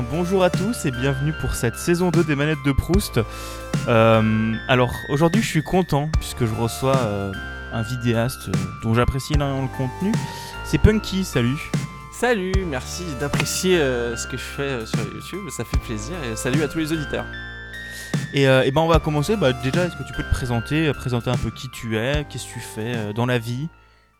Bien, bonjour à tous et bienvenue pour cette saison 2 des manettes de Proust. Euh, alors, aujourd'hui, je suis content puisque je reçois euh, un vidéaste euh, dont j'apprécie énormément le contenu. C'est Punky, salut. Salut, merci d'apprécier ce que je fais sur YouTube, ça fait plaisir et salut à tous les auditeurs. Et, eh ben, on va commencer. Bah, déjà, est-ce que tu peux te présenter, présenter un peu qui tu es, qu'est-ce que tu fais dans la vie?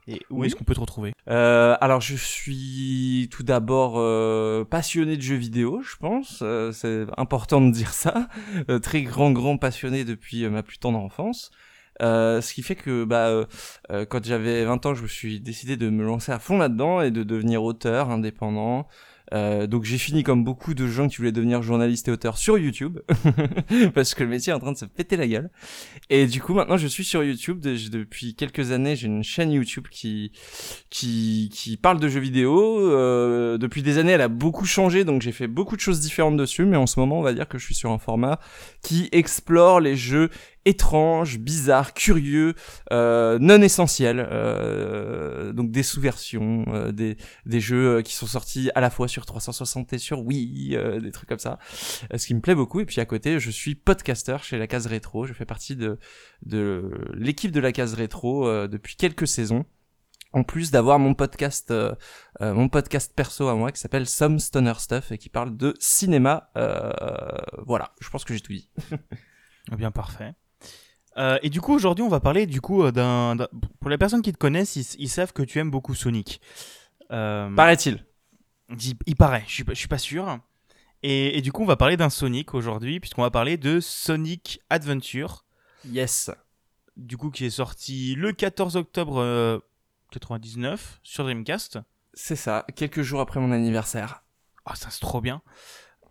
Et où Oui. est-ce qu'on peut te retrouver? Euh, alors je suis tout d'abord euh, passionné de jeux vidéo, je pense, euh, c'est important de dire ça, Euh, très grand grand passionné depuis euh, ma plus tendre enfance. Euh, ce qui fait que bah, quand j'avais 20 ans, je me suis décidé de me lancer à fond là-dedans et de devenir auteur indépendant. Euh, donc j'ai fini comme beaucoup de gens qui voulaient devenir journaliste et auteur sur YouTube parce que le métier est en train de se péter la gueule. Et du coup maintenant je suis sur YouTube de- depuis quelques années. J'ai une chaîne YouTube qui qui qui parle de jeux vidéo. Euh, depuis des années elle a beaucoup changé donc j'ai fait beaucoup de choses différentes dessus. Mais en ce moment on va dire que je suis sur un format qui explore les jeux étranges, bizarres, curieux, euh, non essentiels. Euh, donc des sous-versions, euh, des des jeux euh, qui sont sortis à la fois sur 360 et sur Wii, euh, des trucs comme ça. Euh, ce qui me plaît beaucoup. Et puis à côté, je suis podcaster chez la Case Rétro. Je fais partie de de l'équipe de la Case Rétro depuis quelques saisons. En plus d'avoir mon podcast, euh, mon podcast perso à moi qui s'appelle Some Stoner Stuff et qui parle de cinéma. Euh, voilà, je pense que j'ai tout dit. Eh bien, parfait. Euh, et du coup, aujourd'hui, on va parler du coup euh, d'un. Pour les personnes qui te connaissent, ils, ils savent que tu aimes beaucoup Sonic. Euh, Paraît-il. il, il paraît, je suis pas, je suis pas sûr. Et, et du coup, on va parler d'un Sonic aujourd'hui, puisqu'on va parler de Sonic Adventure, Yes. du coup, qui est sorti le 14 octobre euh, 99 sur Dreamcast. C'est ça. Quelques jours après mon anniversaire. Ah, ça c'est trop bien.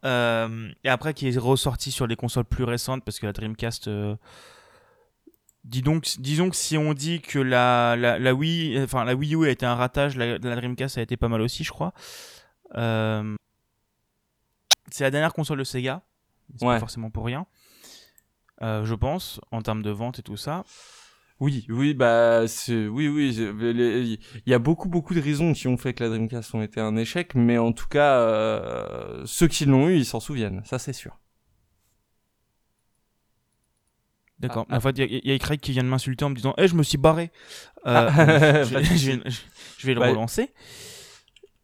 Et après, qui est ressorti sur les consoles plus récentes, parce que la Dreamcast. Dis donc, disons que si on dit que la, la, la Wii, enfin la Wii U a été un ratage, la, la Dreamcast a été pas mal aussi, je crois. Euh, c'est la dernière console de Sega. C'est pas Ouais. forcément pour rien. Euh, je pense, en termes de vente et tout ça. Oui, oui, bah, oui, oui, il y a beaucoup, beaucoup de raisons qui ont fait que la Dreamcast ont été un échec, mais en tout cas, euh, ceux qui l'ont eu, ils s'en souviennent, ça c'est sûr. D'accord. Ah, En fait, il y, y a Craig qui vient de m'insulter en me disant Eh, je me suis barré. Euh, Ah, je, de je vais, je vais le Ouais. relancer.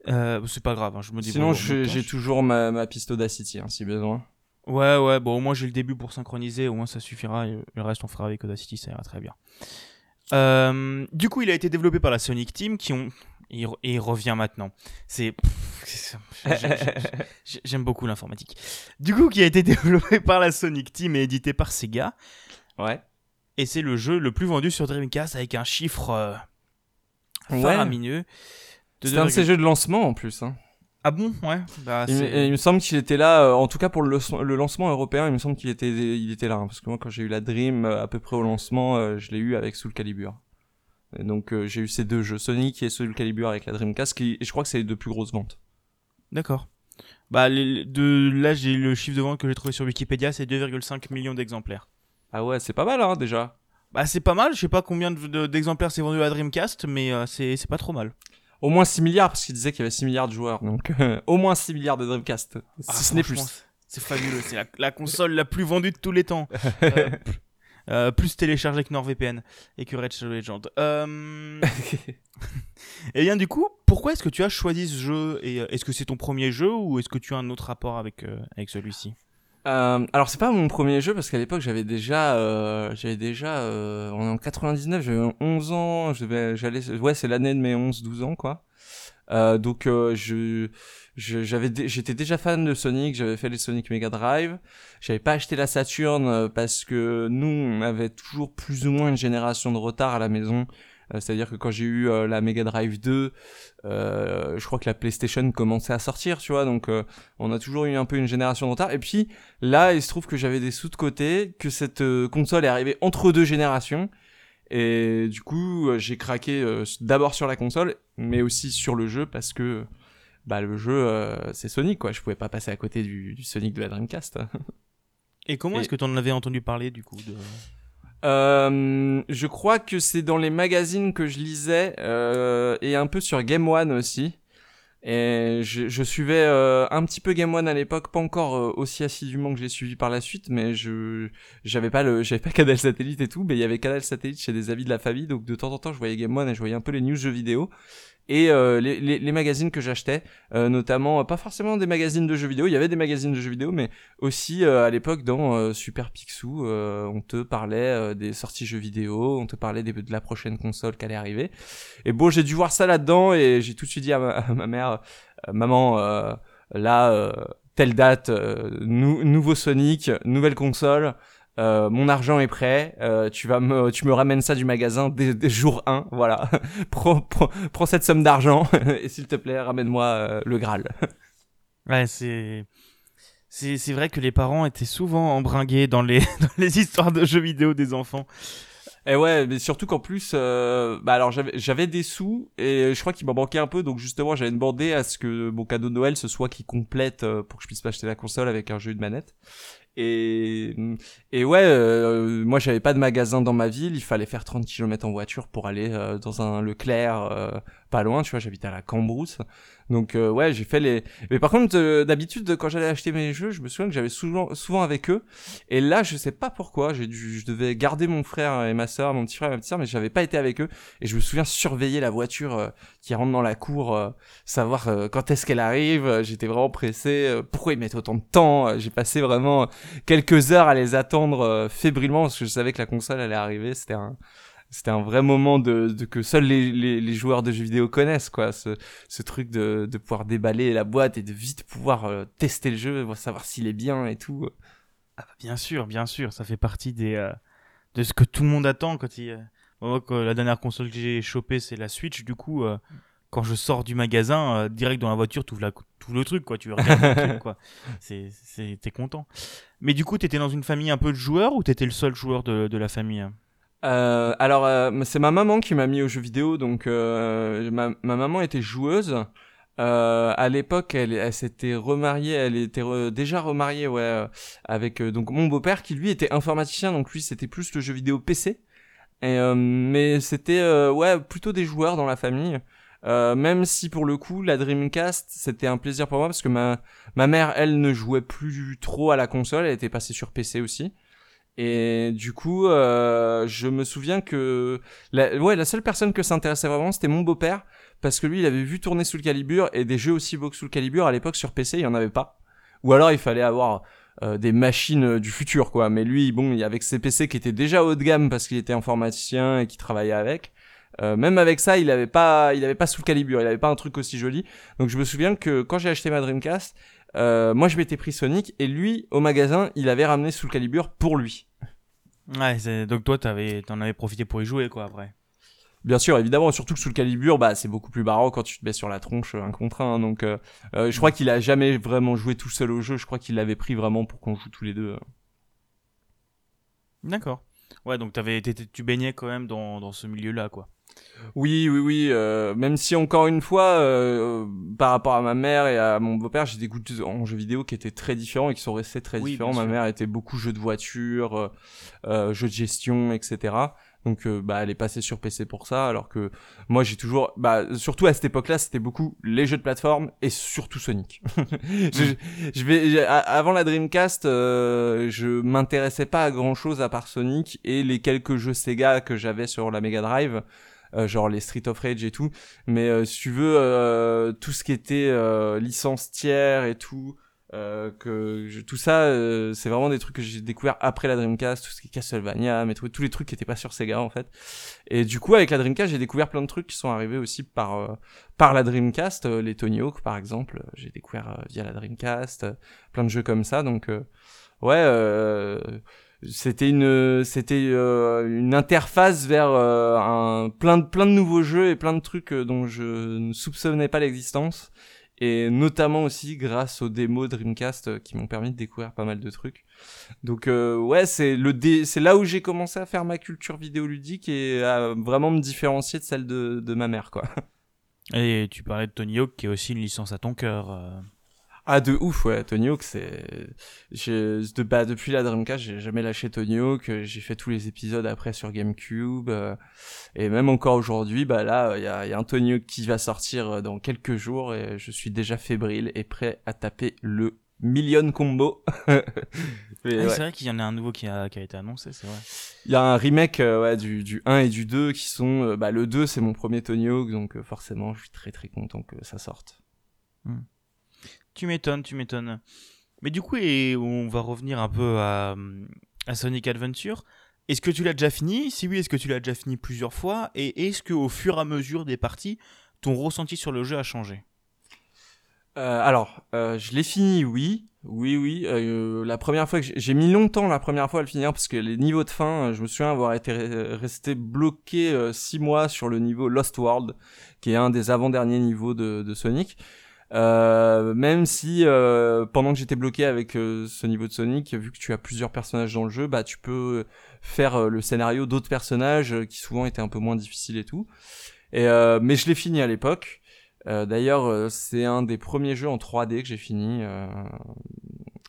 Euh, c'est pas grave, hein, je me dis Sinon, j'ai toujours ma, ma piste Audacity, hein, si besoin. Ouais, ouais, bon, au moins j'ai le début pour synchroniser, au moins ça suffira, et le reste on fera avec Audacity, ça ira très bien. Euh, du coup, il a été développé par la Sonic Team qui ont. Et il revient maintenant. C'est. J'aime beaucoup l'informatique. Du coup, qui a été développé par la Sonic Team et édité par Sega. Ouais. Et c'est le jeu le plus vendu sur Dreamcast avec un chiffre euh, Ouais. faramineux. de C'était un de 2,4. ces jeux de lancement, en plus, hein. Ah bon? Ouais. Bah, Il, c'est- me- il me semble qu'il était là, euh, en tout cas pour le, le lancement européen, il me semble qu'il était, il était là, hein, parce que moi, quand j'ai eu la Dream, euh, à peu près au lancement, euh, je l'ai eu avec Soul Calibur. Et donc, euh, j'ai eu ces deux jeux, Sonic et Soul Calibur avec la Dreamcast, qui, et je crois que c'est les deux plus grosses ventes. D'accord. Bah, les- de, là, j'ai le chiffre de vente que j'ai trouvé sur Wikipédia, c'est 2,5 millions d'exemplaires. Ah ouais, c'est pas mal, hein, déjà. Bah, c'est pas mal, je sais pas combien de- de- d'exemplaires c'est vendu à Dreamcast, mais euh, c'est c'est pas trop mal. Au moins 6 milliards, parce qu'il disait qu'il y avait 6 milliards de joueurs, donc au moins 6 milliards de Dreamcast, Ah, si ce n'est plus. C'est fabuleux, c'est la, la console la plus vendue de tous les temps. Euh, euh, plus téléchargée que NordVPN et que Red Shadow Legend. Euh... et bien du coup, pourquoi est-ce que tu as choisi ce jeu? Et est-ce que c'est ton premier jeu ou est-ce que tu as un autre rapport avec, euh, avec celui-ci? Euh, alors c'est pas mon premier jeu parce qu'à l'époque j'avais déjà euh, j'avais déjà euh, on est en 99 j'avais 11 ans je j'allais ouais c'est l'année de mes 11 12 ans quoi. Euh, donc euh, je j'avais j'étais déjà fan de Sonic j'avais fait les Sonic Mega Drive. J'avais pas acheté la Saturn euh, parce que nous on avait toujours plus ou moins une génération de retard à la maison c'est-à-dire que quand j'ai eu euh, la Mega Drive 2 euh, je crois que la PlayStation commençait à sortir tu vois donc euh, on a toujours eu un peu une génération de retard et puis Là, il se trouve que j'avais des sous de côté, que cette euh, console est arrivée entre deux générations. Et du coup, euh, j'ai craqué euh, d'abord sur la console, mais aussi sur le jeu parce que bah, le jeu, euh, c'est Sonic, quoi. Je pouvais pas passer à côté du, du Sonic de la Dreamcast. Et comment est-ce que tu en avais entendu parler du coup de... Euh, je crois que c'est dans les magazines que je lisais euh, et un peu sur Game One aussi. Et je, je suivais euh, un petit peu Game One à l'époque, pas encore euh, aussi assidûment que j'ai suivi par la suite, mais je j'avais pas le j'avais pas Canal Satellite et tout, mais il y avait Canal Satellite chez des amis de la famille, donc de temps en temps je voyais Game One et je voyais un peu les news jeux vidéo et euh, les, les, les, magazines que j'achetais, euh, notamment pas forcément des magazines de jeux vidéo, il y avait des magazines de jeux vidéo, mais aussi à l'époque dans Super Picsou, on te parlait des sorties jeux vidéo, on te parlait de la prochaine console qui allait arriver. Et bon, j'ai dû voir ça là-dedans et j'ai tout de suite dit à ma, à ma mère, maman, là, telle date, nouveau Sonic, nouvelle console. Euh, mon argent est prêt, euh, tu vas me, tu me ramènes ça du magasin dès, dès jour 1, voilà. prends, prends, prends, cette somme d'argent et s'il te plaît, ramène-moi euh, le Graal. ouais, c'est, c'est, c'est vrai que les parents étaient souvent embringués dans les, dans les histoires de jeux vidéo des enfants. Et ouais, mais surtout qu'en plus, euh, bah alors j'avais, j'avais des sous et je crois qu'il m'en manquait un peu, donc justement j'avais demandé à ce que mon cadeau de Noël ce soit qui complète pour que je puisse m'acheter la console avec un jeu de manette. Et, et ouais, euh, moi j'avais pas de magasin dans ma ville, il fallait faire 30 km en voiture pour aller euh, dans un Leclerc euh, pas loin, tu vois, j'habitais à la Cambrousse. Donc euh, ouais, j'ai fait les. Mais par contre, euh, d'habitude, quand j'allais acheter mes jeux, je me souviens que j'avais souvent, souvent avec eux. Et là, je sais pas pourquoi, j'ai dû, je devais garder mon frère et ma soeur, mon petit frère et ma petite soeur, mais j'avais pas été avec eux. Et je me souviens surveiller la voiture euh, qui rentre dans la cour, euh, savoir quand est-ce qu'elle arrive. J'étais vraiment pressé. pourquoi ils mettent autant de temps J'ai passé vraiment quelques heures à les attendre fébrilement parce que je savais que la console allait arriver. C'était un c'était un vrai moment de, de que seuls les, les, les, joueurs de jeux vidéo connaissent quoi. Ce, ce truc de, de pouvoir déballer la boîte et de vite pouvoir euh, tester le jeu savoir s'il est bien et tout. Ah bah bien sûr bien sûr. Ça fait partie des euh, de ce que tout le monde attend quand il moi, quand la dernière console que j'ai chopée c'est la Switch. Du coup euh, quand je sors du magasin direct dans la voiture tout le truc quoi. Tu regardes le truc quoi. C'est c'est t'es content. Mais du coup t'étais dans une famille un peu de joueurs ou t'étais le seul joueur de, de la famille? hein euh, alors, euh, c'est ma maman qui m'a mis aux jeux vidéo. Donc, euh, ma, ma, maman était joueuse. Euh, à l'époque, elle, elle s'était remariée. Elle était re, déjà remariée, ouais, euh, avec donc mon beau-père qui lui était informaticien. Donc lui, c'était plus le jeu vidéo PC. Et, mais c'était ouais plutôt des joueurs dans la famille. même si pour le coup, la Dreamcast, c'était un plaisir pour moi parce que ma ma mère, elle, ne jouait plus trop à la console. Elle était passée sur PC aussi. Et du coup, euh, je me souviens que la, ouais, la seule personne que ça intéressait vraiment, c'était mon beau-père, parce que lui, il avait vu tourner sous le calibre et des jeux aussi beaux que sous le calibre à l'époque sur PC, il y en avait pas. Ou alors il fallait avoir euh, des machines du futur, quoi. Mais lui, bon, avec ses PC qui étaient déjà haut de gamme parce qu'il était informaticien et qu'il travaillait avec. Euh, même avec ça, il avait pas, il avait pas sous le calibre, il avait pas un truc aussi joli. Donc je me souviens que quand j'ai acheté ma Dreamcast, euh, moi, je m'étais pris Sonic et lui, au magasin, il avait ramené Soul Calibur pour lui. Ouais, donc toi, t'avais, t'en avais profité pour y jouer, quoi, après. Bien sûr, évidemment, surtout que sous le calibre, bah, c'est beaucoup plus marrant quand tu te mets sur la tronche un contre un. Donc, euh, euh, je crois qu'il a jamais vraiment joué tout seul au jeu. Je crois qu'il l'avait pris vraiment pour qu'on joue tous les deux. D'accord. Ouais, donc t'avais, tu baignais quand même dans, dans ce milieu-là, quoi. Oui, oui, oui. Euh, même si encore une fois, euh, par rapport à ma mère et à mon beau-père, j'ai des goûts en jeux vidéo qui étaient très différents et qui sont restés très oui, différents. Ma mère était beaucoup jeux de voiture, euh, euh, jeux de gestion, etc. Donc, euh, bah, elle est passée sur PC pour ça, alors que moi, j'ai toujours, bah, surtout à cette époque-là, c'était beaucoup les jeux de plateforme et surtout Sonic. je, je, vais, avant la Dreamcast, euh, je m'intéressais pas à grand-chose à part Sonic et les quelques jeux Sega que j'avais sur la Mega Drive. Euh, genre les Street of Rage et tout. Mais si tu veux, tout ce qui était licence tiers et tout, que je, tout ça, c'est vraiment des trucs que j'ai découvert après la Dreamcast, tout ce qui est Castlevania, mais tous, les trucs qui étaient pas sur Sega en fait. Et du coup, avec la Dreamcast, j'ai découvert plein de trucs qui sont arrivés aussi par par la Dreamcast, les Tony Hawk par exemple, j'ai découvert via la Dreamcast, plein de jeux comme ça. Donc ouais c'était une c'était euh, une interface vers euh, un plein de plein de nouveaux jeux et plein de trucs euh, dont je ne soupçonnais pas l'existence et notamment aussi grâce aux démos Dreamcast qui m'ont permis de découvrir pas mal de trucs. Donc ouais, c'est le dé... c'est là où j'ai commencé à faire ma culture vidéoludique et à vraiment me différencier de celle de, de ma mère quoi. Et tu parlais de Tony Hawk qui est aussi une licence à ton cœur. Ah de ouf ouais Tony Hawk c'est de bah depuis la Dreamcast j'ai jamais lâché Tony Hawk j'ai fait tous les épisodes après sur GameCube euh, et même encore aujourd'hui bah là il y a, y a, un Tony Hawk qui va sortir euh, dans quelques jours et je suis déjà fébrile et prêt à taper le million combo. Ah, c'est vrai qu'il y en a un nouveau qui a, qui a été annoncé, c'est vrai. Il y a un remake euh, ouais, du, du 1 et du 2 qui sont... bah, le 2 c'est mon premier Tony Hawk donc forcément je suis très très content que ça sorte. Hmm. Tu m'étonnes, tu m'étonnes. Mais du coup, on va revenir un peu à, Sonic Adventure. Est-ce que tu l'as déjà fini? Si oui, est-ce que tu l'as déjà fini plusieurs fois? Et est-ce qu'au fur et à mesure des parties, ton ressenti sur le jeu a changé? Euh, alors, euh, je l'ai fini, oui, oui, oui. Euh, la première fois j'ai mis longtemps la première fois à le finir parce que les niveaux de fin, je me souviens avoir été resté bloqué six mois sur le niveau Lost World, qui est un des avant-derniers niveaux de Sonic. Euh, même si euh, pendant que j'étais bloqué avec euh, ce niveau de Sonic, vu que tu as plusieurs personnages dans le jeu, bah tu peux faire le scénario d'autres personnages qui souvent étaient un peu moins difficiles et tout. Et mais je l'ai fini à l'époque. D'ailleurs, c'est un des premiers jeux en 3D que j'ai fini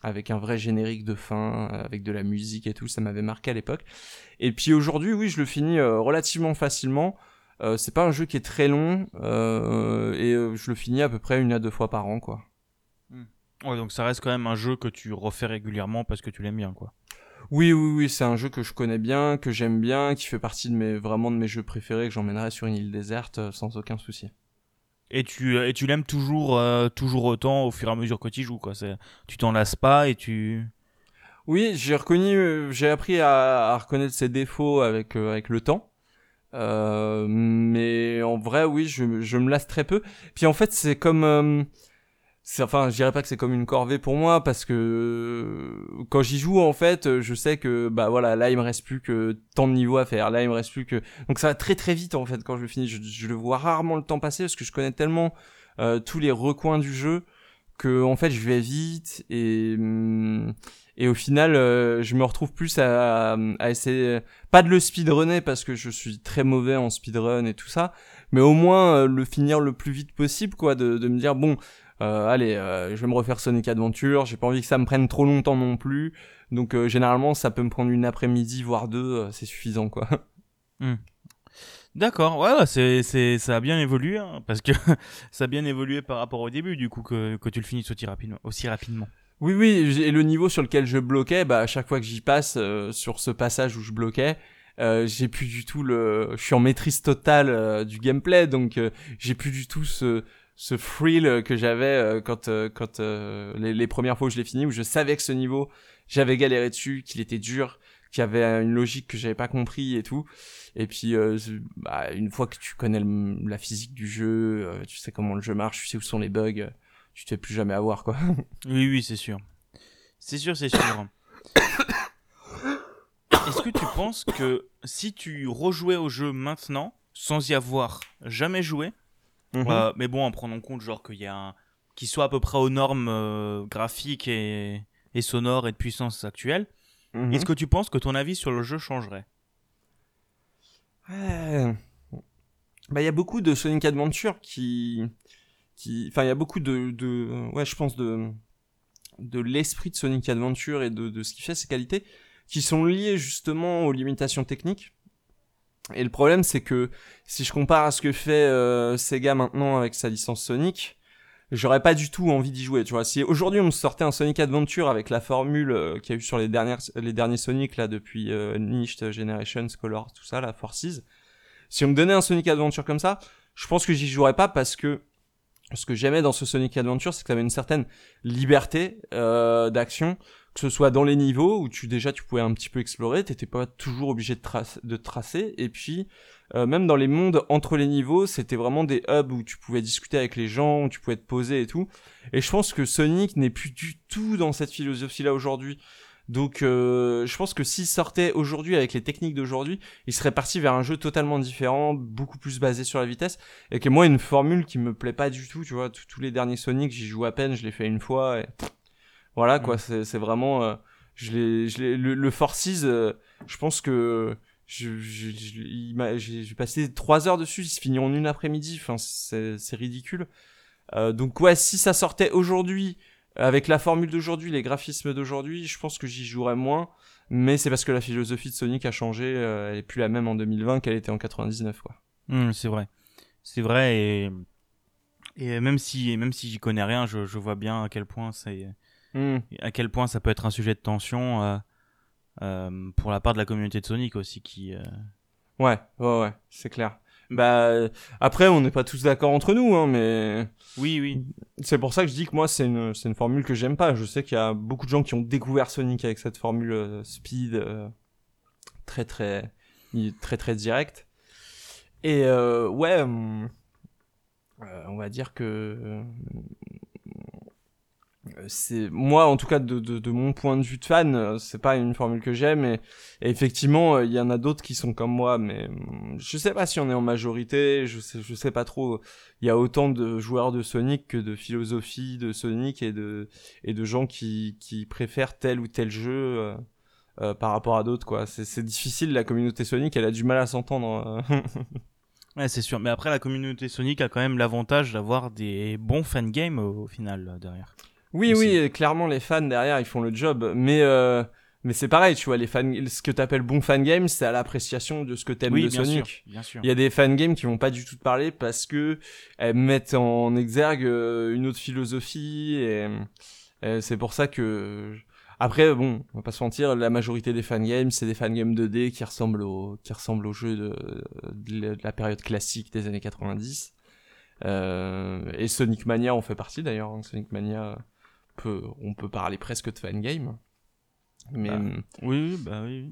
avec un vrai générique de fin, avec de la musique et tout. Ça m'avait marqué à l'époque. Et puis aujourd'hui, oui, je le finis relativement facilement. Euh, c'est pas un jeu qui est très long euh, et euh, je le finis à peu près une à deux fois par an quoi. Hmm. Ouais donc ça reste quand même un jeu que tu refais régulièrement parce que tu l'aimes bien quoi. Oui oui oui c'est un jeu que je connais bien, que j'aime bien, qui fait partie de mes vraiment de mes jeux préférés que j'emmènerai sur une île déserte sans aucun souci. Et tu et tu l'aimes toujours toujours autant au fur et à mesure que tu joues quoi. C'est tu t'en lasses pas et tu. Oui j'ai reconnu j'ai appris à, à, reconnaître ses défauts avec avec le temps. Euh, mais en vrai, oui, je, je, me lasse très peu. Puis en fait, c'est comme, euh, enfin, je dirais pas que c'est comme une corvée pour moi parce que euh, quand j'y joue, en fait, je sais que bah voilà, là il me reste plus que tant de niveaux à faire. Là, il me reste plus que donc ça va très très vite en fait quand je finis. Je, je le vois rarement le temps passer parce que je connais tellement tous les recoins du jeu que en fait je vais vite et hum, et au final euh, je me retrouve plus à, à, essayer pas de le speedrunner parce que je suis très mauvais en speedrun et tout ça mais au moins euh, le finir le plus vite possible quoi de, de me dire bon euh, allez je vais me refaire Sonic Adventure j'ai pas envie que ça me prenne trop longtemps non plus donc généralement ça peut me prendre une après-midi voire deux c'est suffisant quoi hmm. D'accord, ouais, c'est, c'est, ça a bien évolué, hein, parce que ça a bien évolué par rapport au début, du coup, que, que tu le finisses aussi rapidement. Aussi rapidement. Oui, oui, et le niveau sur lequel je bloquais, bah, à chaque fois que j'y passe, euh, sur ce passage où je bloquais, euh, j'ai plus du tout le... Je suis en maîtrise totale euh, du gameplay, donc j'ai plus du tout ce, ce thrill que j'avais quand, quand les, les, premières fois où je l'ai fini, où je savais que ce niveau, j'avais galéré dessus, qu'il était dur, qu'il y avait une logique que j'avais pas compris et tout. Et puis, euh, bah, une fois que tu connais la physique du jeu, euh, tu sais comment le jeu marche, tu sais où sont les bugs, tu te fais plus jamais avoir, quoi. oui, oui, c'est sûr. C'est sûr, c'est sûr. Est-ce que tu penses que si tu rejouais au jeu maintenant, sans y avoir jamais joué, mhm. euh, mais bon, en prenant en compte genre qu'il y a un... qui soit à peu près aux normes graphiques et... et sonores et de puissance actuelles, mhm. est-ce que tu penses que ton avis sur le jeu changerait? Bah, il y a beaucoup de Sonic Adventure qui, qui, enfin, il y a beaucoup de, de, ouais, je pense de, de l'esprit de Sonic Adventure et de, de ce qui fait ses qualités, qui sont liés justement aux limitations techniques. Et le problème, c'est que si je compare à ce que fait euh, Sega maintenant avec sa licence Sonic, j'aurais pas du tout envie d'y jouer. Tu vois, si aujourd'hui on me sortait un Sonic Adventure avec la formule euh, qu'il y a eu sur les dernières, les derniers Sonic là depuis euh, Niched, Generations, Color, tout ça, la Forces, si on me donnait un Sonic Adventure comme ça, je pense que j'y jouerais pas parce que ce que j'aimais dans ce Sonic Adventure, c'est que ça avait une certaine liberté euh, d'action, que ce soit dans les niveaux où tu déjà tu pouvais un petit peu explorer, t'étais pas toujours obligé de, de tracer, et puis euh, même dans les mondes entre les niveaux, c'était vraiment des hubs où tu pouvais discuter avec les gens, où tu pouvais te poser et tout. Et je pense que Sonic n'est plus du tout dans cette philosophie-là aujourd'hui. Donc euh, je pense que s'il sortait aujourd'hui avec les techniques d'aujourd'hui, il serait parti vers un jeu totalement différent, beaucoup plus basé sur la vitesse, et que moi une formule qui me plaît pas du tout, tu vois, tous les derniers Sonic, j'y joue à peine, je l'ai fait une fois, et voilà quoi, mm. c'est vraiment, euh, je l'ai, le, le Forces, euh, je pense que je, j'ai passé trois heures dessus, il se finit en une après-midi, enfin c'est ridicule. donc ouais, si ça sortait aujourd'hui Avec la formule d'aujourd'hui, les graphismes d'aujourd'hui, je pense que j'y jouerais moins. Mais c'est parce que la philosophie de Sonic a changé. euh, elle est plus la même en 2020 qu'elle était en 99, quoi. Hum, c'est vrai. C'est vrai et, et même si, même si j'y connais rien, je, je vois bien à quel point c'est, Hmm. à quel point ça peut être un sujet de tension euh, euh, pour la part de la communauté de Sonic aussi qui. euh, Ouais, ouais, ouais, c'est clair. Bah, après, on n'est pas tous d'accord entre nous, hein, mais Oui, oui. c'est pour ça que je dis que moi, c'est une, c'est une formule que j'aime pas. Je sais qu'il y a beaucoup de gens qui ont découvert Sonic avec cette formule euh, speed euh, très, très, très, très directe. Et euh, ouais, hum, euh, on va dire que euh, c'est moi en tout cas de, de, de mon point de vue de fan euh, c'est pas une formule que j'aime et, et effectivement euh, il y en a d'autres qui sont comme moi mais hum, je sais pas si on est en majorité je sais je sais pas trop il y a autant de joueurs de Sonic que de philosophie de Sonic et de et de gens qui qui préfèrent tel ou tel jeu euh, euh, par rapport à d'autres quoi c'est difficile la communauté Sonic elle a du mal à s'entendre euh. Ouais, c'est sûr. Mais après, la communauté Sonic a quand même l'avantage d'avoir des bons fangames au, au final euh, derrière. Oui, aussi. oui, clairement les fans derrière ils font le job, mais euh, mais c'est pareil, tu vois, les fans, ce que t'appelles bon fan game, c'est à l'appréciation de ce que t'aimes oui, de bien Sonic. sûr, bien sûr. Il y a des fan games qui vont pas du tout te parler parce que elles mettent en exergue euh, une autre philosophie et, et c'est pour ça que après bon, on va pas se mentir, la majorité des fan games c'est des fan games 2D qui ressemblent au qui ressemblent aux jeux de, de la période classique des années 90. Euh, et Sonic Mania en fait partie d'ailleurs. hein. Sonic Mania peut, on peut parler presque de fan game. Mais Bah, Oui, oui, bah oui.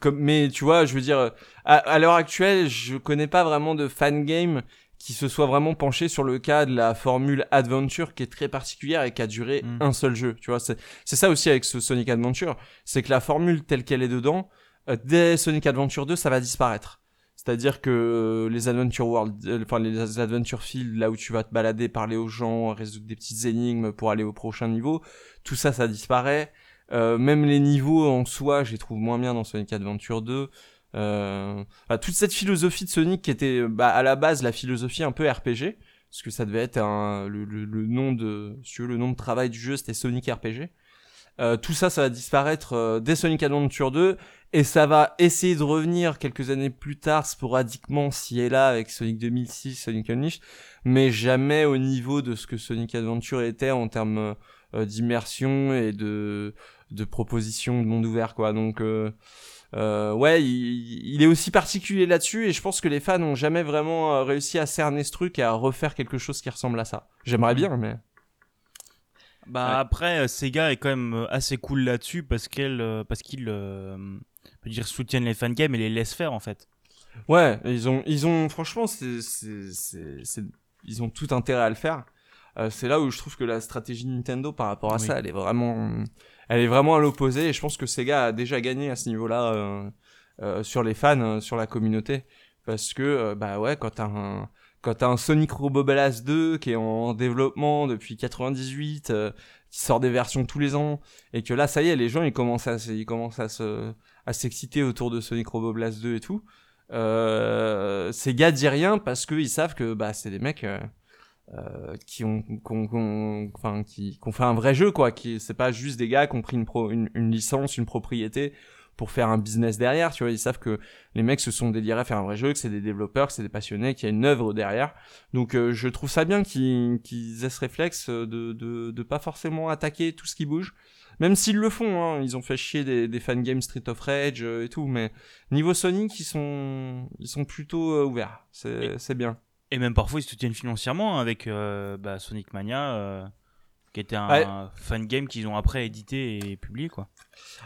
comme mais tu vois je veux dire à, à l'heure actuelle je connais pas vraiment de fan game qui se soit vraiment penché sur le cas de la formule adventure qui est très particulière et qui a duré Mm. un seul jeu tu vois c'est c'est ça aussi avec ce Sonic Adventure c'est que la formule telle qu'elle est dedans euh, dès Sonic Adventure 2 ça va disparaître c'est-à-dire que euh, les Adventure World, euh, enfin les Adventure Field, là où tu vas te balader, parler aux gens, résoudre des petites énigmes pour aller au prochain niveau, tout ça, ça disparaît. Euh, même les niveaux en soi, je les trouve moins bien dans Sonic Adventure 2. Euh, toute cette philosophie de Sonic qui était bah, à la base la philosophie un peu RPG, parce que ça devait être un, le, le, le nom de, si tu veux, le nom de travail du jeu, c'était Sonic RPG. Euh, tout ça, ça va disparaître euh, dès Sonic Adventure 2 et ça va essayer de revenir quelques années plus tard sporadiquement si et là avec Sonic 2006, Sonic Unleashed, mais jamais au niveau de ce que Sonic Adventure était en termes euh, d'immersion et de de proposition de monde ouvert quoi. Donc euh, euh, ouais, il, il est aussi particulier là-dessus et je pense que les fans ont jamais vraiment euh, réussi à cerner ce truc et à refaire quelque chose qui ressemble à ça. J'aimerais bien mais Bah Ouais. après, euh, Sega est quand même assez cool là-dessus parce qu'elle, parce qu'ils, euh, on peut dire, soutiennent les fangames et les laissent faire en fait. Ouais, ils ont, ils ont, franchement, c'est, c'est, c'est, c'est- ils ont tout intérêt à le faire. Euh, c'est là où je trouve que la stratégie de Nintendo par rapport à Oui. ça, elle est vraiment, elle est vraiment à l'opposé. Et je pense que Sega a déjà gagné à ce niveau-là euh, euh, sur les fans, euh, sur la communauté, parce que euh, bah ouais, quand t'as un, quand t'as un Sonic Robo Blast 2 qui est en développement depuis 98, euh, qui sort des versions tous les ans, et que là, ça y est, les gens ils commencent à, ils commencent à se, à s'exciter autour de Sonic Robo Blast 2 et tout. Euh, ces gars disent rien parce qu'ils savent que bah c'est des mecs euh, euh, qui ont qu'on qu'on- qui ont fait un vrai jeu quoi qui c'est pas juste des gars qui ont pris une pro une licence une propriété pour faire un business derrière tu vois ils savent que les mecs se sont délirés à faire un vrai jeu que c'est des développeurs que c'est des passionnés qu'il y a une œuvre derrière donc euh, je trouve ça bien qu'ils qu'ils aient ce réflexe euh, de, de de pas forcément attaquer tout ce qui bouge même s'ils le font, hein, ils ont fait chier des, des fangames Street of Rage euh, et tout, mais niveau Sonic, ils sont, ils sont plutôt euh, ouverts. C'est, c'est bien. Et même parfois, ils se soutiennent financièrement avec euh, bah, Sonic Mania, euh, qui était un Ouais. fangame qu'ils ont après édité et publié quoi.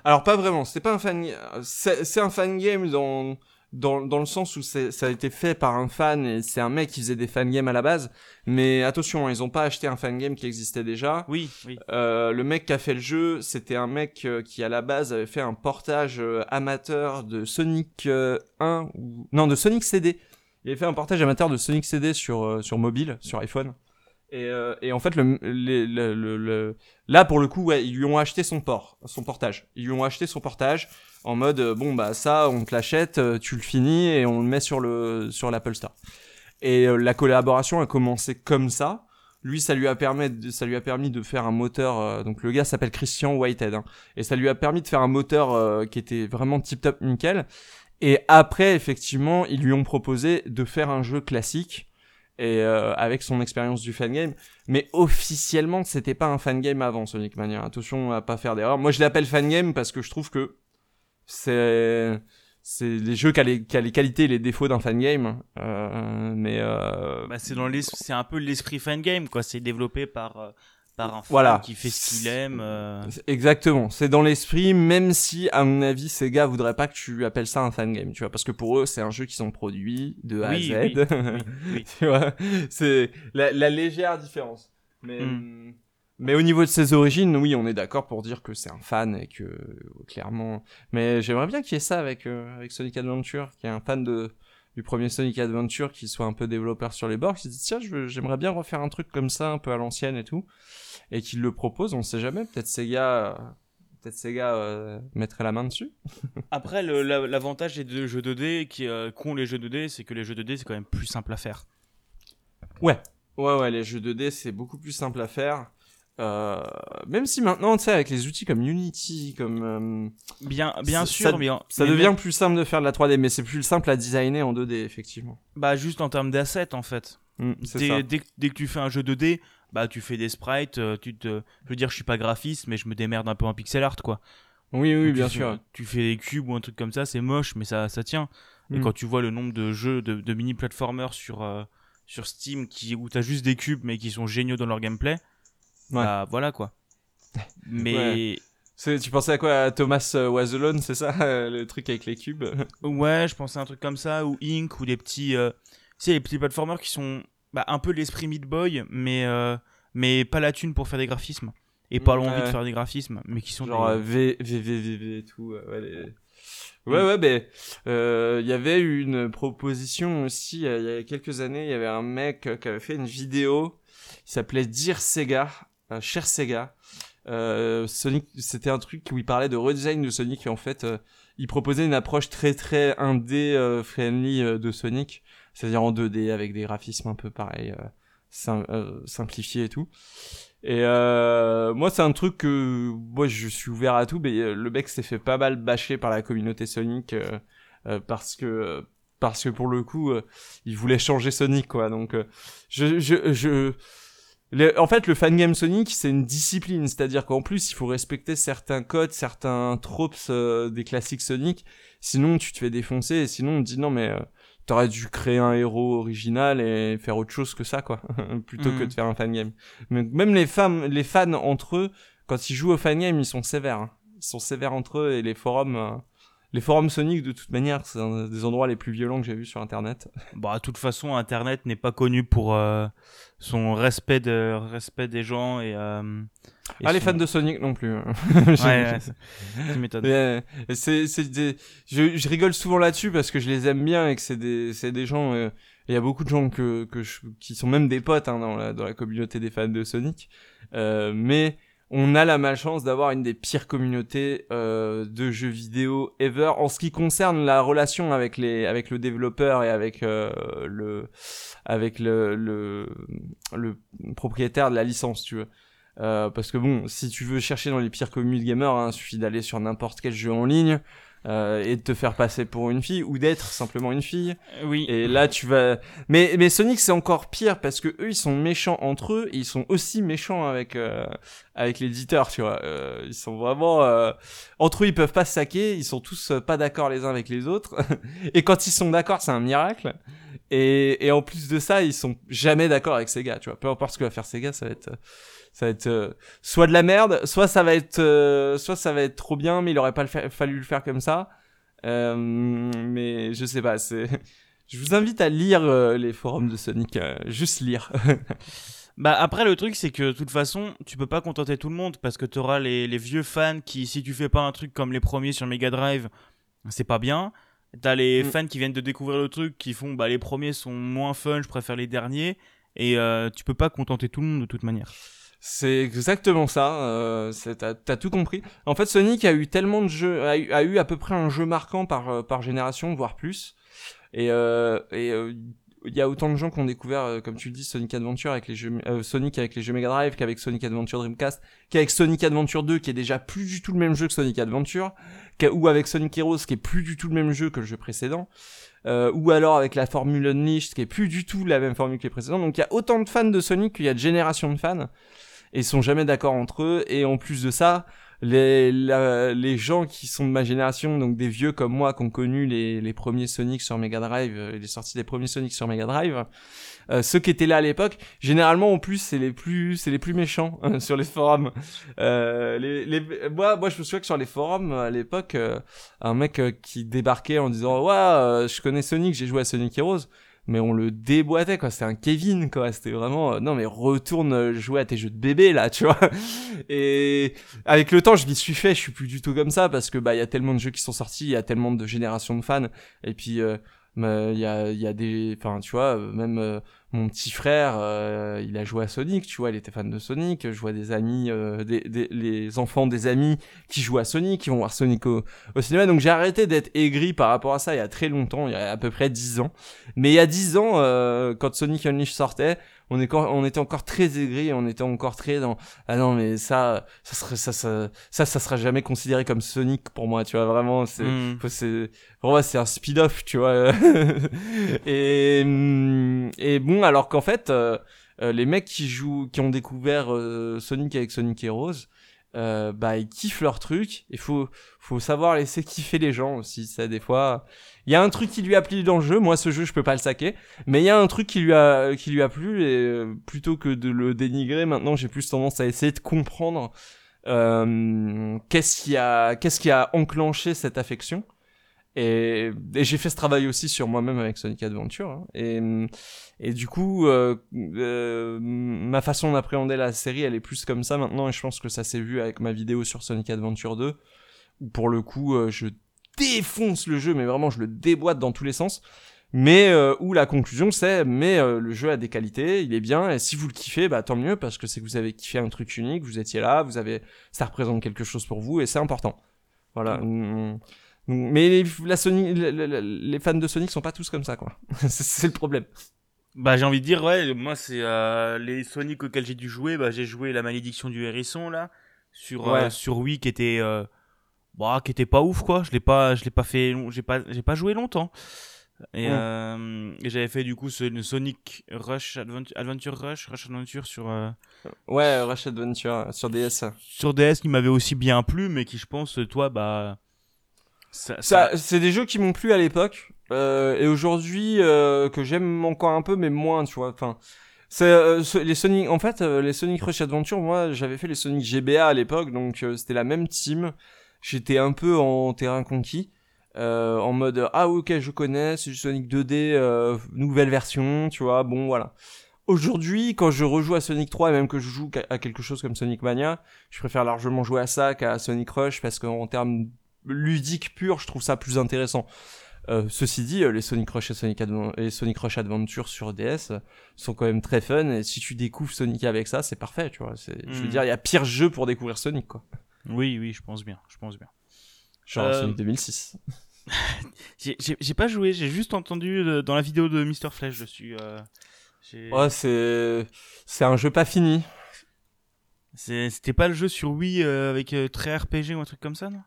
Alors pas vraiment, c'est pas un fan, c'est, un fangame dans, dans, dans le sens où ça a été fait par un fan et c'est un mec qui faisait des fangames à la base. Mais attention, hein, ils ont pas acheté un fangame qui existait déjà. Oui, oui. Euh, le mec qui a fait le jeu, c'était un mec euh, qui à la base avait fait un portage euh, amateur de Sonic euh, 1 ou non de Sonic CD. Il avait fait un portage amateur de Sonic CD sur sur mobile, sur iPhone. Et, euh, et en fait, le, le, le- le- là pour le coup, ouais, ils lui ont acheté son port, son portage. Ils lui ont acheté son portage en mode euh, bon bah ça, on te l'achète, euh, tu le finis et on le met sur le sur l'Apple Store. Et euh, la collaboration a commencé comme ça. lui, ça lui a permis, de, ça lui a permis de faire un moteur. donc le gars s'appelle Christian Whitehead, hein, et ça lui a permis de faire un moteur qui était vraiment tip top nickel. Et après, effectivement, ils lui ont proposé de faire un jeu classique et euh, avec son expérience du fangame. Mais officiellement, c'était pas un fangame avant Sonic Mania. Attention à pas faire d'erreur. Moi, je l'appelle fangame parce que je trouve que c'est c'est les jeux qui a les, qui a les qualités et les défauts d'un fangame. Euh, mais euh, Bah, c'est dans c'est un peu l'esprit fan game quoi. C'est développé par euh, par un fan Voilà. qui fait ce qu'il aime. euh. C'est- Exactement, c'est dans l'esprit, même si, à mon avis, Sega voudrait pas que tu appelles ça un fangame, tu vois, parce que pour eux, c'est un jeu qu'ils ont produit de A Oui, à Z. oui, tu vois, c'est la, la légère différence. Mais, Mm. mais au niveau de ses origines, oui, on est d'accord pour dire que c'est un fan et que, clairement. Mais j'aimerais bien qu'il y ait ça avec, euh, avec Sonic Adventure, qu'il y ait un fan de, du premier Sonic Adventure qui soit un peu développeur sur les bords, qui se dit tiens, j'aimerais bien refaire un truc comme ça, un peu à l'ancienne et tout, et qu'il le propose, on sait jamais, peut-être Sega, euh, peut-être Sega euh, mettrait la main dessus. Après, le- la- l'avantage des deux jeux 2D qui euh, qu'ont les jeux 2D, c'est que les jeux 2D c'est quand même plus simple à faire. Ouais. Ouais, ouais, les jeux 2D, c'est beaucoup plus simple à faire. Euh, même si maintenant, tu sais, avec les outils comme Unity, comme... euh, Bien, bien sûr, ça- mais en- ça mais devient même- plus simple de faire de la 3D, mais c'est plus simple à designer en 2D, effectivement. bah juste en termes d'assets en fait. Mm, c'est Dès, ça. dès que- dès que tu fais un jeu 2D, bah tu fais des sprites, euh, tu te, je veux dire, je suis pas graphiste, mais je me démerde un peu en pixel art quoi. Oui, oui, bien sûr. Tu fais des cubes ou un truc comme ça, c'est moche, mais ça, ça tient. Et Mm. quand tu vois le nombre de jeux de, de mini platformers sur euh, sur Steam qui où t'as juste des cubes mais qui sont géniaux dans leur gameplay, Ouais. bah voilà quoi. Mais Ouais. Tu pensais à quoi à Thomas euh, Was Alone, c'est ça Le truc avec les cubes? Ouais, je pensais à un truc comme ça, ou Ink, ou des petits. Euh... Tu sais, les petits platformers qui sont bah, un peu l'esprit Meat Boy, mais, euh, mais pas la thune pour faire des graphismes. Et pas Mm, l'envie de ouais. faire des graphismes, mais qui sont Genre des- euh, V, V, V, V, V et tout. euh, ouais, les- Ouais, ouais, mais euh, il y avait une proposition aussi euh, il y a quelques années. Il y avait un mec euh, qui avait fait une vidéo. Il s'appelait Dear Sega, cher Sega. Euh, Sonic, c'était un truc où il parlait de redesign de Sonic et en fait, euh, il proposait une approche très très indé euh, friendly euh, de Sonic, c'est-à-dire en 2D avec des graphismes un peu pareils, euh, sim- simplifiés et tout. Et moi, c'est un truc que moi je suis ouvert à tout, mais le mec s'est fait pas mal bâcher par la communauté Sonic parce que parce que pour le coup, il voulait changer Sonic quoi. Donc je je je le- en fait, le fangame Sonic, c'est une discipline, c'est-à-dire qu'en plus, il faut respecter certains codes, certains tropes euh, des classiques Sonic, sinon tu te fais défoncer, et sinon on te dit non mais euh, t'aurais dû créer un héros original et faire autre chose que ça, quoi, plutôt que Mhm. de faire un fangame. Mais même les femmes, les fans entre eux, quand ils jouent au fangame, ils sont sévères. hein. Ils sont sévères entre eux et les forums, euh, les forums Sonic de toute manière, c'est un des endroits les plus violents que j'ai vus sur Internet. Bah, de toute façon, Internet n'est pas connu pour euh, son respect, de, respect des gens et. euh, et ah, les fans de Sonic non plus. hein. Ouais, ouais. Mais, euh, des... je, je rigole souvent là-dessus parce que je les aime bien et que c'est des, c'est des gens. euh, Il y a beaucoup de gens que, que je- qui sont même des potes hein, dans, la, dans la communauté des fans de Sonic. Euh, mais on a la malchance d'avoir une des pires communautés euh, de jeux vidéo ever. En ce qui concerne la relation avec les avec le développeur et avec euh, le avec le, le le propriétaire de la licence tu veux. Euh, parce que bon, si tu veux chercher dans les pires communes de gamers, hein, suffit d'aller sur n'importe quel jeu en ligne euh, et de te faire passer pour une fille ou d'être simplement une fille. Euh, Oui. Et là, tu vas. Mais mais Sonic c'est encore pire parce que eux ils sont méchants entre eux, et ils sont aussi méchants avec euh, avec l'éditeur, tu vois. Euh, ils sont vraiment euh, entre eux ils peuvent pas se saquer, ils sont tous euh, pas d'accord les uns avec les autres. et quand ils sont d'accord, c'est un miracle. Et, et en plus de ça, ils sont jamais d'accord avec Sega, tu vois. Peu importe ce que va faire Sega, ça va être, euh, ça va être euh, soit de la merde, soit ça va être, euh, soit ça va être trop bien, mais il aurait pas le fa- fallu le faire comme ça. Euh, mais je sais pas, c'est. Je vous invite à lire euh, les forums de Sonic, euh, juste lire. Bah après le truc c'est que de toute façon tu peux pas contenter tout le monde parce que t'auras les, les vieux fans qui si tu fais pas un truc comme les premiers sur Mega Drive c'est pas bien. T'as les Mm. fans qui viennent de découvrir le truc qui font bah les premiers sont moins fun je préfère les derniers et euh, tu peux pas contenter tout le monde de toute manière. C'est exactement ça. Euh, T'as tout compris. En fait, Sonic a eu tellement de jeux, a eu, à peu près un jeu marquant par euh, par génération, voire plus. Et, euh, euh, il y a autant de gens qui ont découvert, comme tu le dis, Sonic Adventure avec les jeux, Sonic avec les jeux Mega Drive, qu'avec Sonic Adventure Dreamcast, qu'avec Sonic Adventure 2, qui est déjà plus du tout le même jeu que Sonic Adventure, ou avec Sonic Heroes, qui est plus du tout le même jeu que le jeu précédent, ou alors avec la formule Unleashed, qui est plus du tout la même formule que les précédents. Donc il y a autant de fans de Sonic qu'il y a de générations de fans, et ils sont jamais d'accord entre eux, et en plus de ça, les, les gens qui sont de ma génération, donc des vieux comme moi, qui ont connu les, les premiers Sonic sur Mega Drive, euh, les sorties des premiers Sonic sur Mega Drive, euh, ceux qui étaient là à l'époque, généralement en plus c'est les plus c'est les plus méchants hein, sur les forums. Euh, les, les, moi moi je me souviens que sur les forums à l'époque, euh, un mec qui débarquait en disant ouais je connais Sonic, j'ai joué à Sonic Heroes mais on le déboîtait quoi. C'était un Kevin quoi. C'était vraiment euh, non mais retourne euh, jouer à tes jeux de bébé là tu vois. Et avec le temps je m'y suis fait. Je suis plus du tout comme ça parce que bah il y a tellement de jeux qui sont sortis il y a tellement de générations de fans. Et puis euh, bah, il y a il y a des enfin tu vois même mon petit frère, euh, il a joué à Sonic, tu vois, il était fan de Sonic. Je vois des amis, euh, des, les enfants des amis qui jouent à Sonic, qui vont voir Sonic au, au cinéma. Donc j'ai arrêté d'être aigri par rapport à ça il y a très longtemps, il y a à peu près 10 ans. Mais il y a 10 ans, euh, quand Sonic Unleashed sortait, on, est, on était encore très aigri, on était encore très dans ah non mais ça ça serait ça ça ça, ça sera jamais considéré comme Sonic pour moi, tu vois vraiment c'est mm. c'est pour moi c'est un speed-off, tu vois. et et bon alors qu'en fait euh, euh, les mecs qui jouent qui ont découvert euh, Sonic avec Sonic Heroes euh, bah ils kiffent leur truc. Il faut faut savoir laisser kiffer les gens aussi. Ça des fois, il y a un truc qui lui a plu dans le jeu. Moi ce jeu je peux pas le saquer, mais il y a un truc qui lui a qui lui a plu et euh, plutôt que de le dénigrer, maintenant j'ai plus tendance à essayer de comprendre euh, qu'est-ce qui a qu'est-ce qui a enclenché cette affection et, j'ai fait ce travail aussi sur moi-même avec Sonic Adventure. Hein. Et, et du coup, euh, euh, ma façon d'appréhender la série, elle est plus comme ça maintenant. Et je pense que ça s'est vu avec ma vidéo sur Sonic Adventure 2. Où pour le coup, euh, je défonce le jeu, mais vraiment, je le déboîte dans tous les sens. Mais euh, où la conclusion c'est, mais le jeu a des qualités, il est bien, et si vous le kiffez, bah tant mieux, parce que c'est que vous avez kiffé un truc unique, vous étiez là, vous avez, ça représente quelque chose pour vous, et c'est important. Voilà. Mmh. Mais les, la Sony, les fans de Sonic sont pas tous comme ça, quoi. c'est le problème. Bah j'ai envie de dire ouais, moi c'est euh, les Sonic auxquels j'ai dû jouer, bah j'ai joué la malédiction du hérisson là sur euh, sur Wii qui était euh, bah qui était pas ouf quoi, je l'ai pas je l'ai pas fait j'ai pas j'ai pas joué longtemps. Et, et j'avais fait du coup ce Sonic Rush Adventure, Adventure Rush Rush Adventure sur Ouais, Rush Adventure sur DS. Sur DS qui m'avait aussi bien plu mais qui je pense toi bah ça, c'est des jeux qui m'ont plu à l'époque euh, et aujourd'hui euh, que j'aime encore un peu mais moins, tu vois. Enfin, c'est euh, les Sonic. En fait, euh, les Sonic Rush Adventure, moi, j'avais fait les Sonic GBA à l'époque, donc euh, c'était la même team. J'étais un peu en terrain conquis. en mode ah ok je connais c'est du Sonic 2D nouvelle version tu vois bon voilà Aujourd'hui, quand je rejoue à Sonic 3 et même que je joue à quelque chose comme Sonic Mania, je préfère largement jouer à ça qu'à Sonic Rush parce qu'en termes ludique pur, je trouve ça plus intéressant. Euh, ceci dit, euh, les Sonic Rush et Sonic, et Sonic Rush Adventure sur DS sont quand même très fun et si tu découvres Sonic avec ça, c'est parfait, tu vois. Je veux hmm. dire, il y a pire jeu pour découvrir Sonic, quoi. Oui, oui, je pense bien, je pense bien. Genre euh, Sonic 2006. j'ai pas joué, j'ai juste entendu dans la vidéo de Mr. Flash dessus. ouais, c'est c'est un jeu pas fini. C'était pas le jeu sur Wii avec très RPG ou un truc comme ça, non?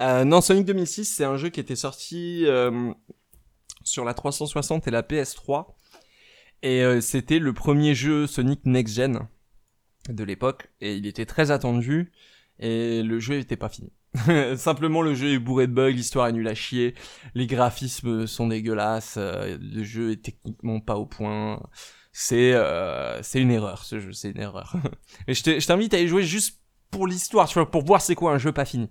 Euh, non, Sonic 2006, c'est un jeu qui était sorti euh, sur la 360 et la PS3. Et euh, c'était le premier jeu Sonic Next Gen de l'époque. Et il était très attendu. Et le jeu n'était pas fini. Simplement, le jeu est bourré de bugs, l'histoire est nulle à chier, les graphismes sont dégueulasses, le jeu est techniquement pas au point. C'est c'est une erreur, ce jeu, c'est une erreur. Et je t'invite à y jouer juste pour l'histoire, tu pour voir c'est quoi un jeu pas fini.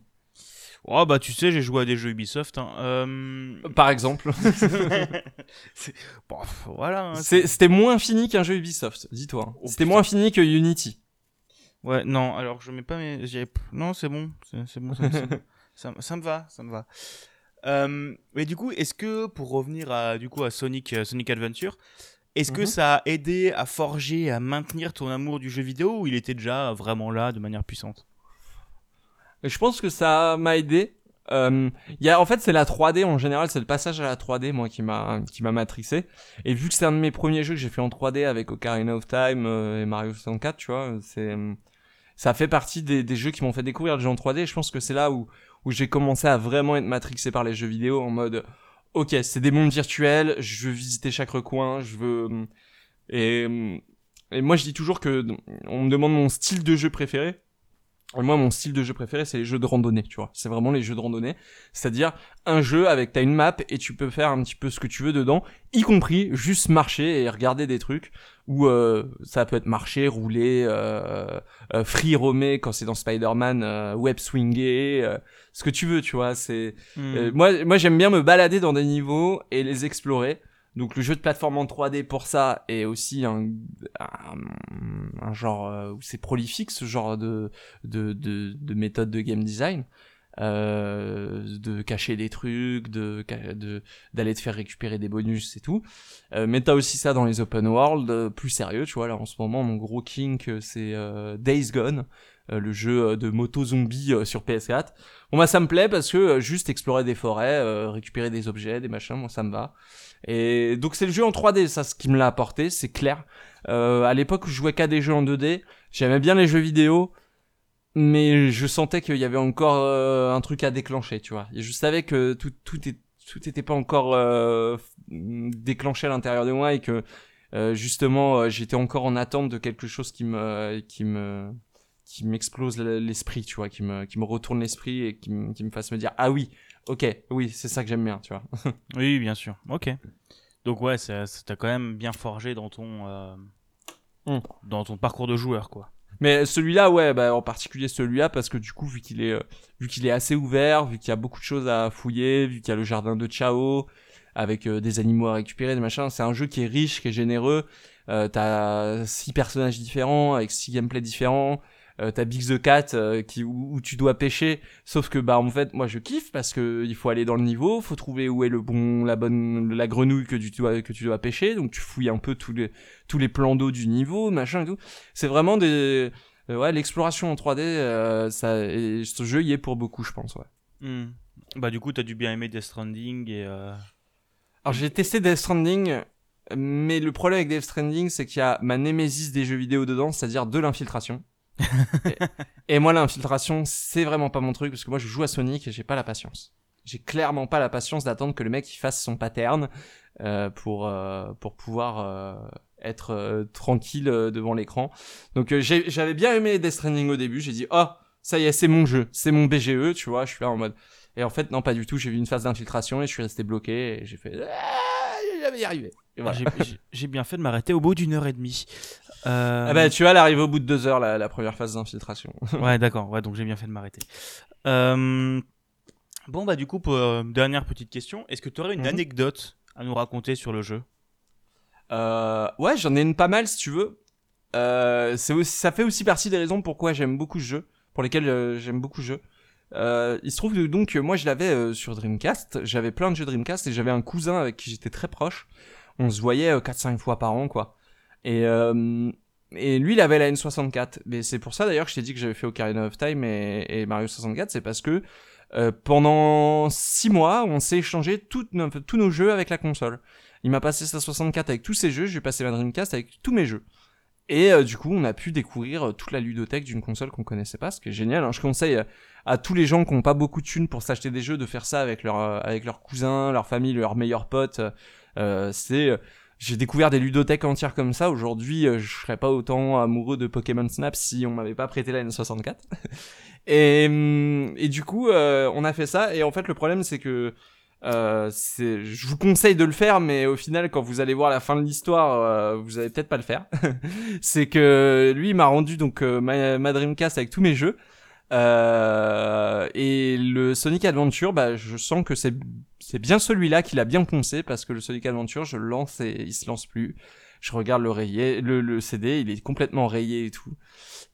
Oh bah tu sais, j'ai joué à des jeux Ubisoft. Hein. Euh... Par exemple. bon, voilà. Hein, C'était moins fini qu'un jeu Ubisoft, dis-toi. Oh, C'était moins fini que Unity. Ouais, non, alors je mets pas mes... Non, c'est bon, c'est bon, ça, ça, ça, me va, ça me va. Euh, mais du coup, est-ce que, pour revenir à, du coup, à Sonic, euh, Sonic Adventure, est-ce que mhm. ça a aidé à forger, à maintenir ton amour du jeu vidéo ou il était déjà vraiment là de manière puissante? Je pense que ça m'a aidé. Euh, y a, en fait, c'est la 3D en général, c'est le passage à la 3D moi qui m'a qui m'a matrixé. Et vu que c'est un de mes premiers jeux que j'ai fait en 3D avec Ocarina of Time euh, et Mario 64, tu vois, c'est ça fait partie des, des jeux qui m'ont fait découvrir le jeu en 3D. je pense que c'est là où où j'ai commencé à vraiment être matrixé par les jeux vidéo en mode ok, c'est des mondes virtuels, je veux visiter chaque recoin, je veux et et moi je dis toujours que on me demande mon style de jeu préféré moi, mon style de jeu préféré, c'est les jeux de randonnée, tu vois. C'est vraiment les jeux de randonnée. C'est-à-dire un jeu avec t'as une map et tu peux faire un petit peu ce que tu veux dedans, y compris juste marcher et regarder des trucs. Ou euh, ça peut être marcher, rouler, euh, euh, free roamer quand c'est dans Spider-Man, euh, web swinger, euh, ce que tu veux, tu vois. C'est Hmm. moi, moi j'aime bien me balader dans des niveaux et les explorer. Donc le jeu de plateforme en 3D pour ça est aussi un, un, un genre euh, où c'est prolifique ce genre de, de, de, de méthode de game design. Euh, de cacher des trucs, de d'aller te faire récupérer des bonus et tout. Euh, mais t'as aussi ça dans les open world euh, plus sérieux, tu vois. Là en ce moment, mon gros kink euh, c'est Days Gone, le jeu euh, de moto zombie euh, sur PS4. Bon bah ça me plaît parce que euh, juste explorer des forêts, euh, récupérer des objets, des machins, moi ça me va. Et donc c'est le jeu en 3D, ça ce qui me l'a apporté, c'est clair. Euh, à l'époque où je jouais qu'à des jeux en 2D, j'aimais bien les jeux vidéo, mais je sentais qu'il y avait encore euh, un truc à déclencher, tu vois. Je savais que tout tout tout était pas encore euh, déclenché à l'intérieur de moi et que euh, justement euh, j'étais encore en attente de quelque chose qui me qui me qui m'explose l'esprit, tu vois, qui me qui me retourne l'esprit et qui me qui me fasse me dire ah oui, ok, oui, c'est ça que j'aime bien, tu vois. Oui, bien sûr. Ok. Donc ouais, ça t'a quand même bien forgé dans ton euh, Hmm. dans ton parcours de joueur, quoi. Mais celui-là, ouais, bah, en particulier celui-là, parce que du coup, vu qu'il est, euh, vu qu'il est assez ouvert, vu qu'il y a beaucoup de choses à fouiller, vu qu'il y a le jardin de Chao, avec euh, des animaux à récupérer, des machins, c'est un jeu qui est riche, qui est généreux. Euh, t'as six personnages différents, avec six gameplays différents. Euh, t'as Big the Cat euh, qui où, où tu dois pêcher. Sauf que bah en fait moi je kiffe parce que il faut aller dans le niveau faut trouver où est le bon la bonne la grenouille que tu dois que tu dois pêcher. Donc tu fouilles un peu tous les tous les plans d'eau du niveau machin et tout. C'est vraiment des euh, ouais l'exploration en 3D euh, ça et ce jeu y est pour beaucoup je pense ouais. Hmm. Bah du coup, t'as dû bien aimer Death Stranding et euh, alors j'ai testé Death Stranding mais le problème avec Death Stranding c'est qu'il y a ma némésis des jeux vidéo dedans c'est-à-dire de l'infiltration et, moi l'infiltration c'est vraiment pas mon truc parce que moi je joue à Sonic et j'ai pas la patience. J'ai clairement pas la patience d'attendre que le mec il fasse son pattern euh, pour euh, pour pouvoir euh, être euh, tranquille euh, devant l'écran. Donc euh, j'avais bien aimé Death Stranding au début. J'ai dit oh ça y est c'est mon jeu. C'est mon BGE tu vois. Je suis là en mode et en fait non pas du tout. J'ai vu une phase d'infiltration et je suis resté bloqué et j'ai fait ah, je vais y arriver voilà. j'ai- bien fait de m'arrêter au bout d'une heure et demie. Euh, Ah bah tu vois, elle arrive au bout de deux heures la, la première phase d'infiltration. Ouais, d'accord. Ouais, donc j'ai bien fait de m'arrêter. Euh, Bon, bah du coup, pour, euh, dernière petite question, est-ce que tu aurais une Mhm. anecdote à nous raconter sur le jeu? Ouais, j'en ai une pas mal si tu veux. C'est aussi, ça fait aussi partie des raisons pourquoi j'aime beaucoup ce jeu, pour lesquelles j'aime beaucoup ce jeu. Il se trouve que, donc moi je l'avais sur Dreamcast, j'avais plein de jeux Dreamcast et j'avais un cousin avec qui j'étais très proche. On se voyait euh, 4-5 fois par an quoi. Et, euh, et lui il avait la N64. Mais c'est pour ça d'ailleurs que je t'ai dit que j'avais fait Ocarina of Time et, et Mario 64, c'est parce que euh, pendant 6 mois on s'est échangé tous nos jeux avec la console. Il m'a passé sa 64 avec tous ses jeux, je lui ai passé ma Dreamcast avec tous mes jeux. Et euh, du coup, on a pu découvrir euh, toute la ludothèque d'une console qu'on connaissait pas, ce qui est génial. hein. Je conseille euh, à tous les gens qui ont pas beaucoup de thunes pour s'acheter des jeux de faire ça avec leur euh, avec leurs cousins, leur famille, leurs meilleurs potes. Euh, c'est euh, j'ai découvert des ludothèques entières comme ça. Aujourd'hui, euh, je serais pas autant amoureux de Pokémon Snap si on m'avait pas prêté la N64. et, hum, et du coup, euh, on a fait ça. Et en fait, le problème, c'est que euh, je vous conseille de le faire, mais au final, quand vous allez voir la fin de l'histoire, euh, vous allez peut-être pas le faire. c'est que lui, m'a rendu donc ma, ma Dreamcast avec tous mes jeux. Euh, et le Sonic Adventure, bah, je sens que c'est c'est bien celui-là qu'il a bien poncé parce que le Sonic Adventure, je le lance et il se lance plus. Je regarde le rayé, le, le CD, il est complètement rayé et tout.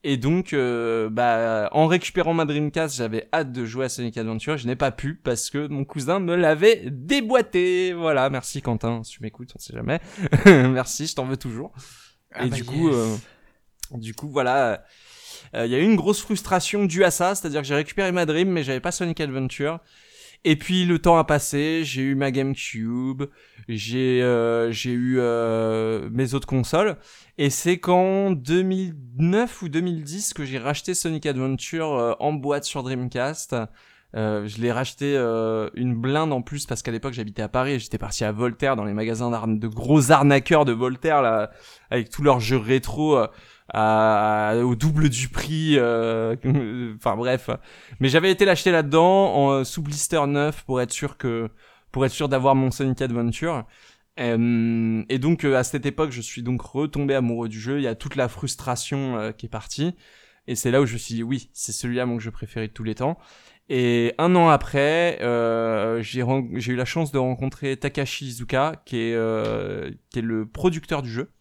Et donc, euh, bah, en récupérant ma Dreamcast, j'avais hâte de jouer à Sonic Adventure. Je n'ai pas pu parce que mon cousin me l'avait déboîté. Voilà, merci Quentin, si tu m'écoutes, on sait jamais. merci, je t'en veux toujours. Ah et bah du coup, euh, Du coup, voilà. Il y a eu une grosse frustration due à ça, c'est-à-dire que j'ai récupéré ma Dream, mais j'avais pas Sonic Adventure. Et puis le temps a passé, j'ai eu ma GameCube, j'ai euh, j'ai eu euh, mes autres consoles, et c'est qu'en 2009 ou 2010 que j'ai racheté Sonic Adventure euh, en boîte sur Dreamcast. je l'ai racheté une blinde en plus parce qu'à l'époque j'habitais à Paris et j'étais parti à Voltaire dans les magasins de gros arnaqueurs de Voltaire là avec tous leurs jeux rétro au double du prix. Euh, enfin bref. Mais j'avais été l'acheter là-dedans en, sous blister 9 pour être sûr que pour être sûr d'avoir mon Sonic Adventure. Euh, et donc euh, à cette époque, je suis donc retombé amoureux du jeu. Il y a toute la frustration qui est partie. Et c'est là où je me suis dit oui, c'est celui-là mon jeu préféré de tous les temps. Et un an après, euh, j'ai eu la chance de rencontrer Takashi Izuka, qui est, qui est le producteur du jeu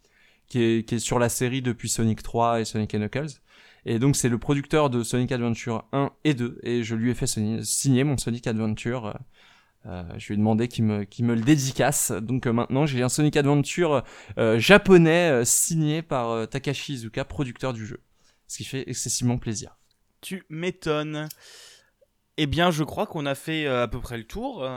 qui est, est sur la série depuis Sonic 3 et Sonic Knuckles. Et donc c'est le producteur de Sonic Adventure 1 et 2 et je lui ai fait signer mon Sonic Adventure. Euh, euh, je lui ai demandé qu'il me, le dédicace. Donc euh, maintenant j'ai un Sonic Adventure japonais signé par Takashi Izuka, producteur du jeu. Ce qui fait excessivement plaisir. Tu m'étonnes. Eh bien je crois qu'on a fait à peu près le tour.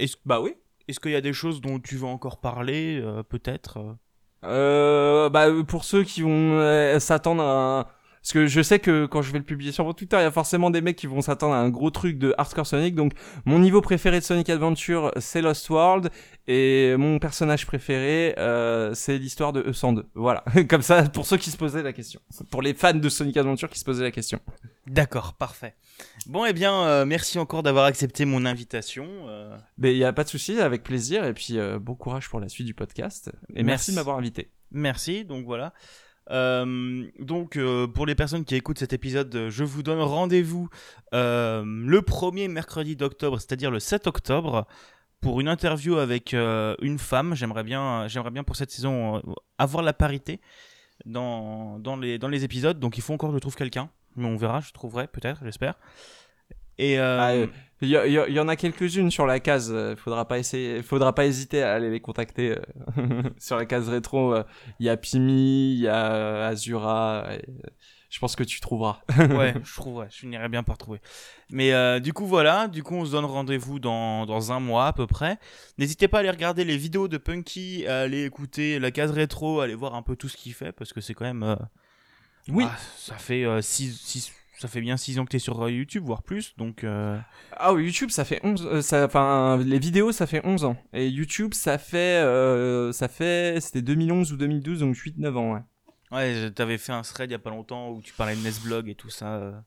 Est-ce... Bah oui. Est-ce qu'il y a des choses dont tu veux encore parler peut-être bah, pour ceux qui vont euh, s'attendre à parce que je sais que quand je vais le publier sur mon Twitter, il y a forcément des mecs qui vont s'attendre à un gros truc de Hardcore Sonic. Donc, mon niveau préféré de Sonic Adventure, c'est Lost World. Et mon personnage préféré, euh, c'est l'histoire de E102. Voilà. Comme ça, pour ceux qui se posaient la question. Pour les fans de Sonic Adventure qui se posaient la question. D'accord, parfait. Bon, eh bien, euh, merci encore d'avoir accepté mon invitation. Euh. Mais il n'y a pas de souci, avec plaisir. Et puis, euh, bon courage pour la suite du podcast. Et merci, merci de m'avoir invité. Merci, donc voilà. Euh, donc, euh, pour les personnes qui écoutent cet épisode, je vous donne rendez-vous euh, le premier mercredi d'octobre, c'est-à-dire le 7 octobre, pour une interview avec une femme. J'aimerais bien, j'aimerais bien pour cette saison avoir la parité dans, dans, les, dans les épisodes. Donc, il faut encore que je trouve quelqu'un, mais on verra, je trouverai peut-être, j'espère. Et ah, il y, y, en a quelques-unes sur la case. Il faudra pas essayer, faudra pas hésiter à aller les contacter euh, sur la case rétro. Euh, il y a Pimi, il y a Azura. je pense que tu trouveras. ouais, je trouverai. Je finirai bien par trouver. Mais euh, du coup voilà, du coup on se donne rendez-vous dans, dans un mois à peu près. N'hésitez pas à aller regarder les vidéos de Punky, à aller écouter la case rétro, à aller voir un peu tout ce qu'il fait parce que c'est quand même. Oui. Ah, ça fait 6 ça fait bien 6 ans que tu es sur euh, YouTube, voire plus, donc... Euh, ah oui, YouTube, ça fait 11... Euh, ça, enfin, les vidéos, ça fait 11 ans. Et YouTube, ça fait... ça fait... C'était 2011 ou 2012, donc 8-9 ans, ouais. Ouais, t'avais fait un thread il y a pas longtemps où tu parlais de Nesblog et tout ça.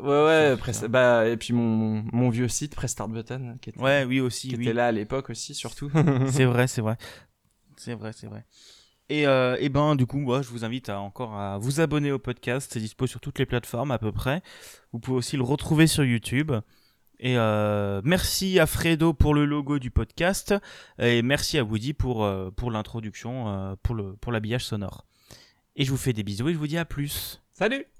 ouais, ouais, bah, et puis mon, mon vieux site, Press Start Button, qui était, ouais, oui, aussi, qui était là à l'époque aussi, surtout. c'est vrai, c'est vrai. C'est vrai, c'est vrai. Et, euh, et, ben du coup, moi, je vous invite encore à vous abonner au podcast. C'est dispo sur toutes les plateformes à peu près. Vous pouvez aussi le retrouver sur YouTube. Et euh, merci à Fredo pour le logo du podcast et merci à Woody pour, euh, l'introduction, pour l'habillage sonore. Et je vous fais des bisous et je vous dis à plus. Salut